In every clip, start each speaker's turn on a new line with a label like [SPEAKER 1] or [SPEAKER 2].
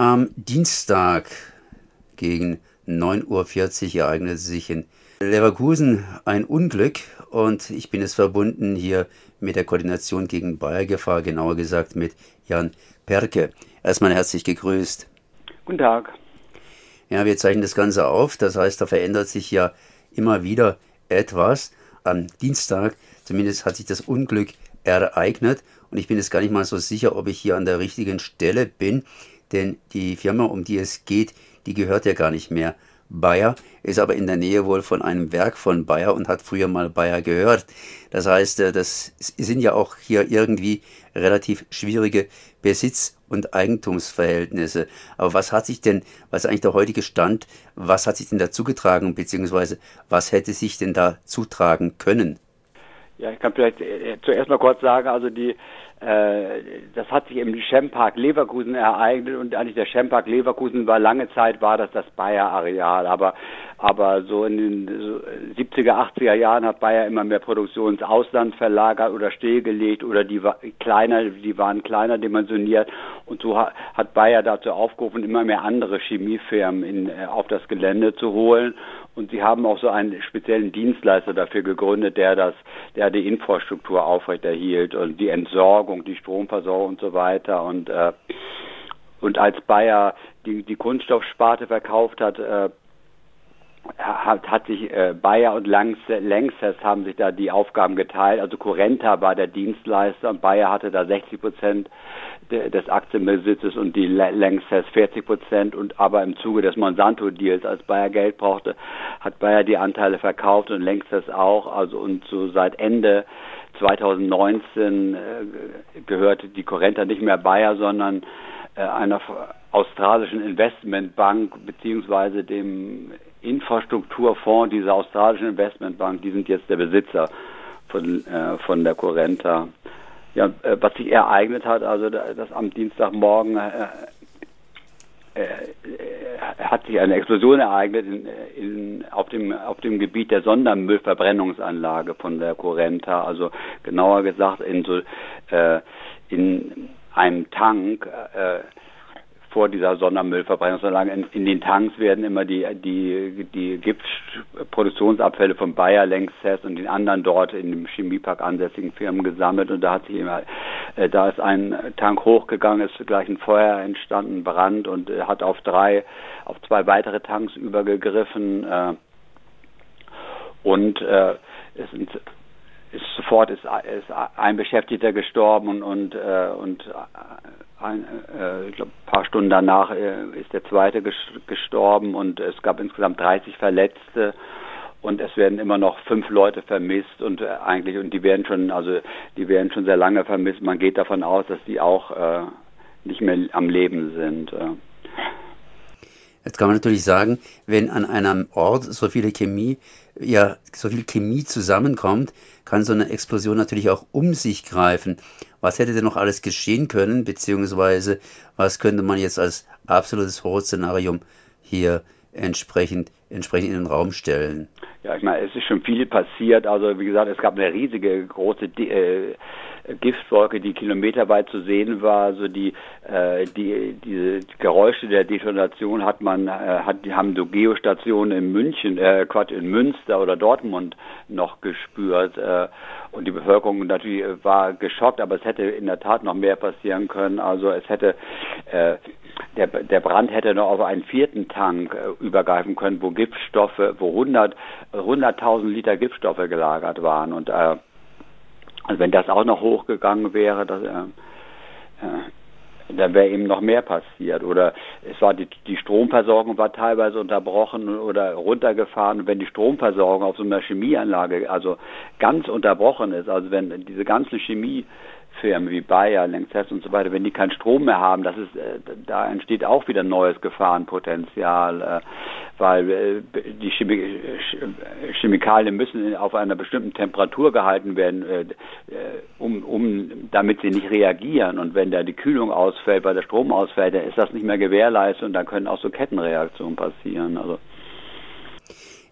[SPEAKER 1] Am Dienstag gegen 9.40 Uhr ereignete sich in Leverkusen ein Unglück und ich bin es verbunden hier mit der Koordination gegen Bayergefahr, genauer gesagt mit Jan Perke. Erstmal herzlich gegrüßt.
[SPEAKER 2] Guten Tag.
[SPEAKER 1] Ja, wir zeichnen das Ganze auf, das heißt, da verändert sich ja immer wieder etwas. Am Dienstag zumindest hat sich das Unglück ereignet und ich bin jetzt gar nicht mal so sicher, ob ich hier an der richtigen Stelle bin, denn die Firma, um die es geht, die gehört ja gar nicht mehr Bayer, ist aber in der Nähe wohl von einem Werk von Bayer und hat früher mal Bayer gehört. Das heißt, äh, das sind ja auch hier irgendwie relativ schwierige Besitz- und Eigentumsverhältnisse. Aber was hat sich denn, was ist eigentlich der heutige Stand, was hat sich denn da zugetragen, beziehungsweise was hätte sich denn da zutragen können?
[SPEAKER 2] Ja, ich kann vielleicht äh, zuerst mal kurz sagen, also die, äh, das hat sich im Schempark Leverkusen ereignet und eigentlich der Schempark Leverkusen war lange Zeit war das das Bayer-Areal, aber aber so in den so 70er, 80er Jahren hat Bayer immer mehr Produktion ins Ausland verlagert oder stillgelegt oder die war kleiner, die waren kleiner dimensioniert. Und so hat Bayer dazu aufgerufen, immer mehr andere Chemiefirmen in, äh, auf das Gelände zu holen. Und sie haben auch so einen speziellen Dienstleister dafür gegründet, der das, der die Infrastruktur aufrechterhielt und die Entsorgung, die Stromversorgung und so weiter. Und äh, und als Bayer die, die Kunststoffsparte verkauft hat, äh, hat, hat sich äh, Bayer und Lanxess haben sich da die Aufgaben geteilt. Also Currenta war der Dienstleister und Bayer hatte da 60 Prozent des Aktienbesitzes und die Lanxess 40 Prozent. Und aber im Zuge des Monsanto-Deals, als Bayer Geld brauchte, hat Bayer die Anteile verkauft und Lanxess auch. Also und so seit Ende 2019 äh, gehörte die Currenta nicht mehr Bayer, sondern äh, einer australischen Investmentbank beziehungsweise dem Infrastrukturfonds dieser australischen Investmentbank, die sind jetzt der Besitzer von, äh, von der Corenta. Ja, äh, was sich ereignet hat, also das am Dienstagmorgen äh, äh, hat sich eine Explosion ereignet in, in, auf, dem, auf dem Gebiet der Sondermüllverbrennungsanlage von der Corenta, also genauer gesagt in so äh, in einem Tank äh, vor dieser Sondermüllverbrennungsanlage. In, in, den Tanks werden immer die, die, die Giftproduktionsabfälle von Bayer, Lanxess und den anderen dort in dem Chemiepark ansässigen Firmen gesammelt und da hat sich immer, äh, da ist ein Tank hochgegangen, ist gleich ein Feuer entstanden, Brand und äh, hat auf drei, auf zwei weitere Tanks übergegriffen äh, und äh, es sind ist sofort ist, ist ein Beschäftigter gestorben und und, äh, und ein, äh, ich glaube, ein paar Stunden danach äh, ist der zweite gestorben und es gab insgesamt 30 Verletzte und es werden immer noch fünf Leute vermisst und äh, eigentlich und die werden schon also die werden schon sehr lange vermisst. Man geht davon aus, dass die auch äh, nicht mehr am Leben sind. Äh.
[SPEAKER 1] Jetzt kann man natürlich sagen, wenn an einem Ort so viele Chemie, ja, so viel Chemie zusammenkommt, kann so eine Explosion natürlich auch um sich greifen. Was hätte denn noch alles geschehen können, beziehungsweise was könnte man jetzt als absolutes Horrorszenarium hier entsprechend, entsprechend in den Raum stellen?
[SPEAKER 2] Ja, ich meine, es ist schon viel passiert. Also wie gesagt, es gab eine riesige große äh, Giftwolke, die kilometerweit zu sehen war. Also die, äh, die, diese Geräusche der Detonation hat man, äh, hat, haben so Geostationen in München, äh, Quatsch, in Münster oder Dortmund noch gespürt. Äh, und die Bevölkerung natürlich war geschockt, aber es hätte in der Tat noch mehr passieren können. Also es hätte äh, der, der Brand hätte noch auf einen vierten Tank äh, übergreifen können, wo Giftstoffe, wo 100 100.000 Liter Giftstoffe gelagert waren und äh, wenn das auch noch hochgegangen wäre, das, äh, äh, dann wäre eben noch mehr passiert. Oder es war die, die Stromversorgung war teilweise unterbrochen oder runtergefahren. Und wenn die Stromversorgung auf so einer Chemieanlage also ganz unterbrochen ist, also wenn diese ganzen Chemie Firmen wie Bayer, Lanxess und so weiter, wenn die keinen Strom mehr haben, das ist, äh, da entsteht auch wieder neues Gefahrenpotenzial, äh, weil äh, die Chemikalien müssen auf einer bestimmten Temperatur gehalten werden, um, um, damit sie nicht reagieren. Und wenn da die Kühlung ausfällt, weil der Strom ausfällt, dann ist das nicht mehr gewährleistet und dann können auch so Kettenreaktionen passieren. Also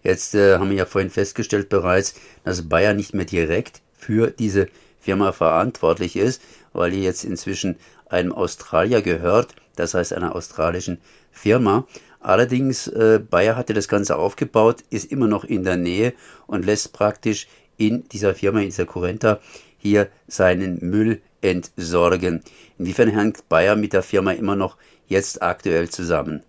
[SPEAKER 1] Jetzt haben wir ja vorhin festgestellt bereits, dass Bayer nicht mehr direkt für diese Firma verantwortlich ist, weil die jetzt inzwischen einem Australier gehört. das heißt einer australischen Firma. Allerdings, äh, Bayer hatte das Ganze aufgebaut, ist immer noch in der Nähe und lässt praktisch in dieser Firma, in dieser Currenta, hier seinen Müll entsorgen. Inwiefern hängt Bayer mit der Firma immer noch jetzt aktuell zusammen?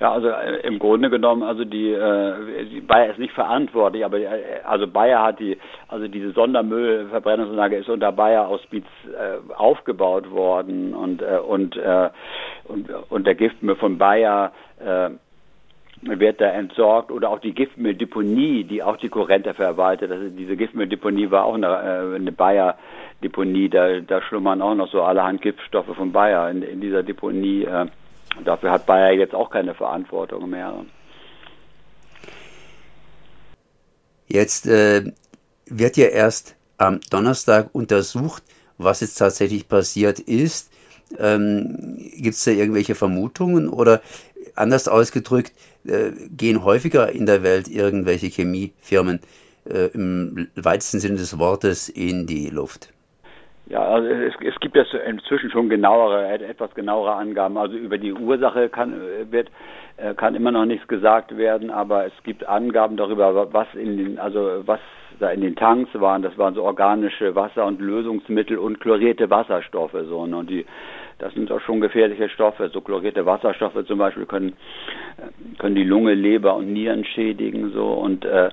[SPEAKER 2] Ja, also äh, im Grunde genommen, also die, äh, die Bayer ist nicht verantwortlich, aber äh, also Bayer hat die, also diese Sondermüllverbrennungsanlage ist unter Bayer aus Bietz äh, aufgebaut worden und äh, und, äh, und und der Giftmüll von Bayer äh, wird da entsorgt oder auch die Giftmülldeponie, die auch die Korrente verwaltet. Also diese Giftmülldeponie war auch eine, äh, eine Bayer-Deponie. Da, da schlummern auch noch so allerhand Giftstoffe von Bayer in, in dieser Deponie. Äh, dafür hat Bayer jetzt auch keine Verantwortung mehr.
[SPEAKER 1] Jetzt äh, wird ja erst am Donnerstag untersucht, was jetzt tatsächlich passiert ist. Ähm, Gibt es da irgendwelche Vermutungen oder anders ausgedrückt, äh, gehen häufiger in der Welt irgendwelche Chemiefirmen äh, im weitesten Sinne des Wortes in die Luft?
[SPEAKER 2] Ja, also es, es gibt jetzt inzwischen schon genauere, etwas genauere Angaben. Also über die Ursache kann, wird, äh, kann immer noch nichts gesagt werden, aber es gibt Angaben darüber, was in den, also was da in den Tanks waren. Das waren so organische Wasser- und Lösungsmittel und chlorierte Wasserstoffe so. Ne? Und die das sind auch schon gefährliche Stoffe. So chlorierte Wasserstoffe zum Beispiel können, äh, können die Lunge, Leber und Nieren schädigen. So und äh,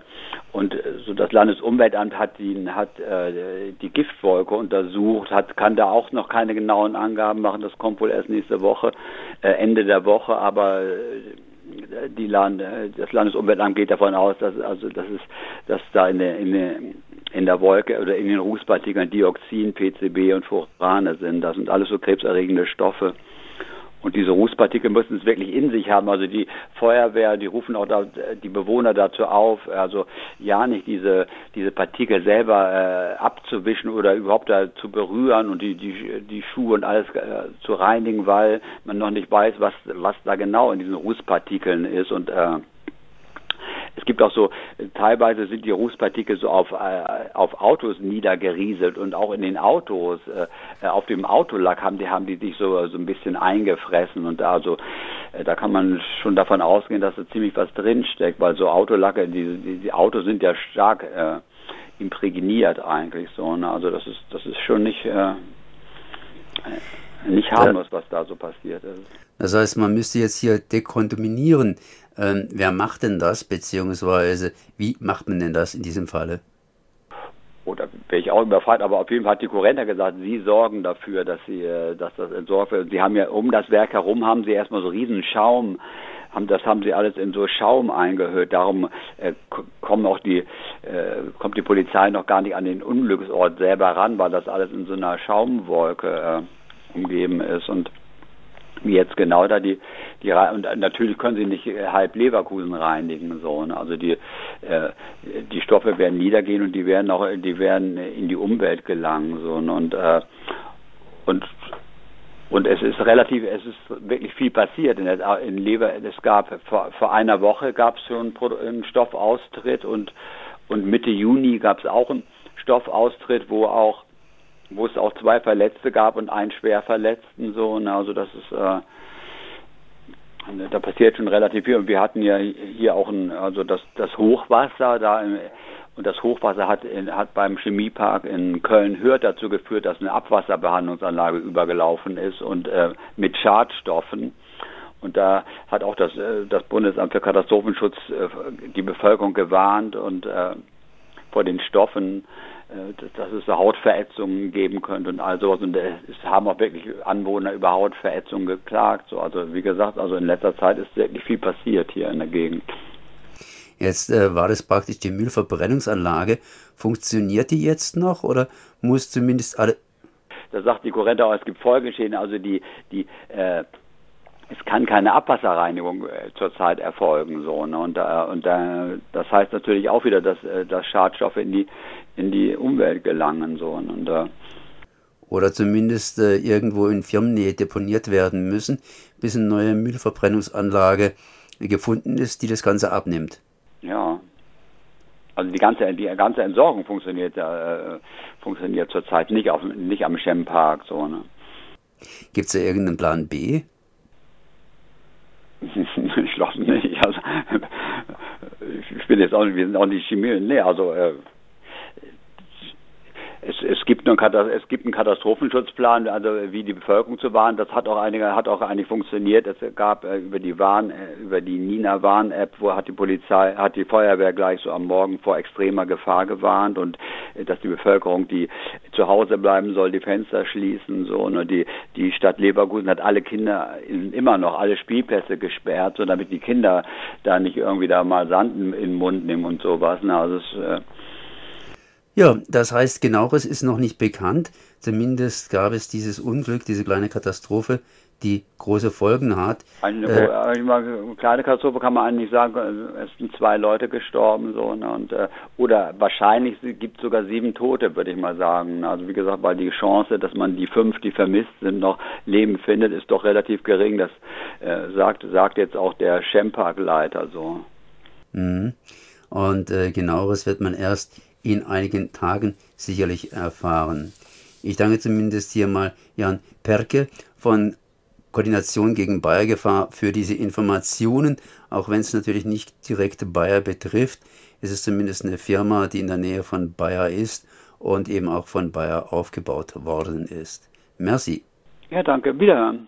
[SPEAKER 2] und so das Landesumweltamt hat die hat äh, die Giftwolke untersucht, hat kann da auch noch keine genauen Angaben machen. Das kommt wohl erst nächste Woche, äh, Ende der Woche. Aber äh, die Land, äh, das Landesumweltamt geht davon aus, dass also das ist, dass da in der, in der in der Wolke oder in den Rußpartikeln Dioxin, PCB und Furane sind. Das sind alles so krebserregende Stoffe. Und diese Rußpartikel müssen es wirklich in sich haben. Also die Feuerwehr, die rufen auch da, die Bewohner dazu auf, also ja nicht diese diese Partikel selber äh, abzuwischen oder überhaupt da zu berühren und die die die Schuhe und alles äh, zu reinigen, weil man noch nicht weiß, was was da genau in diesen Rußpartikeln ist und äh, es gibt auch so, teilweise sind die Rußpartikel so auf, äh, auf Autos niedergerieselt und auch in den Autos, äh, auf dem Autolack haben die, haben die sich so, so ein bisschen eingefressen und da also, äh, da kann man schon davon ausgehen, dass da ziemlich was drinsteckt, weil so Autolacke, die, die, die Autos sind ja stark äh, imprägniert eigentlich so, ne? also das ist, das ist schon nicht, äh, nicht harmlos, was da so passiert ist.
[SPEAKER 1] Das heißt, man müsste jetzt hier dekontaminieren. Ähm, wer macht denn das, beziehungsweise wie macht man denn das in diesem Falle?
[SPEAKER 2] Oder wäre ich auch überfragt, aber auf jeden Fall hat die Kurrenter gesagt, sie sorgen dafür, dass sie, äh, dass das entsorgt wird. Sie haben ja um das Werk herum haben sie erstmal so riesen Schaum, haben das haben sie alles in so Schaum eingehüllt. Darum äh, kommen auch die äh, kommt die Polizei noch gar nicht an den Unglücksort selber ran, weil das alles in so einer Schaumwolke äh, umgeben ist und wie jetzt genau da die die und natürlich können sie nicht äh, halb Leverkusen reinigen so ne? also die äh, die Stoffe werden niedergehen und die werden auch die werden in die Umwelt gelangen so ne? und äh, und und es ist relativ, es ist wirklich viel passiert in, der, in Lever. Es gab vor, vor einer Woche gab es schon einen Stoffaustritt und und Mitte Juni gab es auch einen Stoffaustritt, wo auch wo es auch zwei Verletzte gab und einen schwer Verletzten so. Ne? Also das ist äh, da passiert schon relativ viel. Und wir hatten ja hier auch ein, also das, das Hochwasser da im, und das Hochwasser hat, in, hat beim Chemiepark in Köln-Hürth dazu geführt, dass eine Abwasserbehandlungsanlage übergelaufen ist und äh, mit Schadstoffen. Und da hat auch das, äh, das Bundesamt für Katastrophenschutz äh, die Bevölkerung gewarnt und äh, vor den Stoffen dass es Hautverätzungen geben könnte und all sowas. Und es haben auch wirklich Anwohner über Hautverätzungen geklagt. So, also wie gesagt, also in letzter Zeit ist wirklich viel passiert hier in der Gegend.
[SPEAKER 1] Jetzt äh, war das praktisch die Müllverbrennungsanlage. Funktioniert die jetzt noch oder muss zumindest alle.
[SPEAKER 2] Da sagt die Korrente auch, es gibt Folgeschäden, also die, die äh, es kann keine Abwasserreinigung äh, zurzeit erfolgen so ne? und da, und da, das heißt natürlich auch wieder dass, äh, dass Schadstoffe in die in die Umwelt gelangen so ne? und
[SPEAKER 1] oder zumindest äh, irgendwo in Firmennähe deponiert werden müssen, bis eine neue Müllverbrennungsanlage gefunden ist, die das Ganze abnimmt.
[SPEAKER 2] Ja. Also die ganze die ganze Entsorgung funktioniert äh, funktioniert zurzeit nicht auf nicht am Schempark so ne.
[SPEAKER 1] Gibt es da irgendeinen Plan B?
[SPEAKER 2] ich glaube nicht. Also, ich bin jetzt auch wir sind auch nicht Chemie. Nee, also äh, es, gibt einen, es gibt einen Katastrophenschutzplan, also wie die Bevölkerung zu warnen. Das hat auch einige, hat auch eigentlich funktioniert. Es gab äh, über die Warn, äh, über die Nina Warn App, wo hat die Polizei, hat die Feuerwehr gleich so am Morgen vor extremer Gefahr gewarnt und äh, dass die Bevölkerung, die zu Hause bleiben soll, die Fenster schließen so. Und die die Stadt Leverkusen hat alle Kinder in, immer noch alle Spielplätze gesperrt, so damit die Kinder da nicht irgendwie da mal Sand in den Mund nehmen und sowas. Na, also es,
[SPEAKER 1] ja, das heißt, genaueres ist noch nicht bekannt. Zumindest gab es dieses Unglück, diese kleine Katastrophe, die große Folgen hat.
[SPEAKER 2] Eine, äh, eine kleine Katastrophe kann man eigentlich sagen, es sind zwei Leute gestorben so ne, und äh, oder wahrscheinlich gibt es sogar sieben Tote, würde ich mal sagen. Also wie gesagt, weil die Chance, dass man die fünf, die vermisst sind, noch Leben findet, ist doch relativ gering. Das äh, sagt sagt jetzt auch der Schempark-Leiter so.
[SPEAKER 1] Mhm. Und äh, genaueres wird man erst in einigen Tagen sicherlich erfahren. Ich danke zumindest hier mal Jan Perke von Koordination gegen Bayergefahr für diese Informationen, auch wenn es natürlich nicht direkt Bayer betrifft. Es ist zumindest eine Firma, die in der Nähe von Bayer ist und eben auch von Bayer aufgebaut worden ist. Merci.
[SPEAKER 2] Ja, danke. Wiederhören.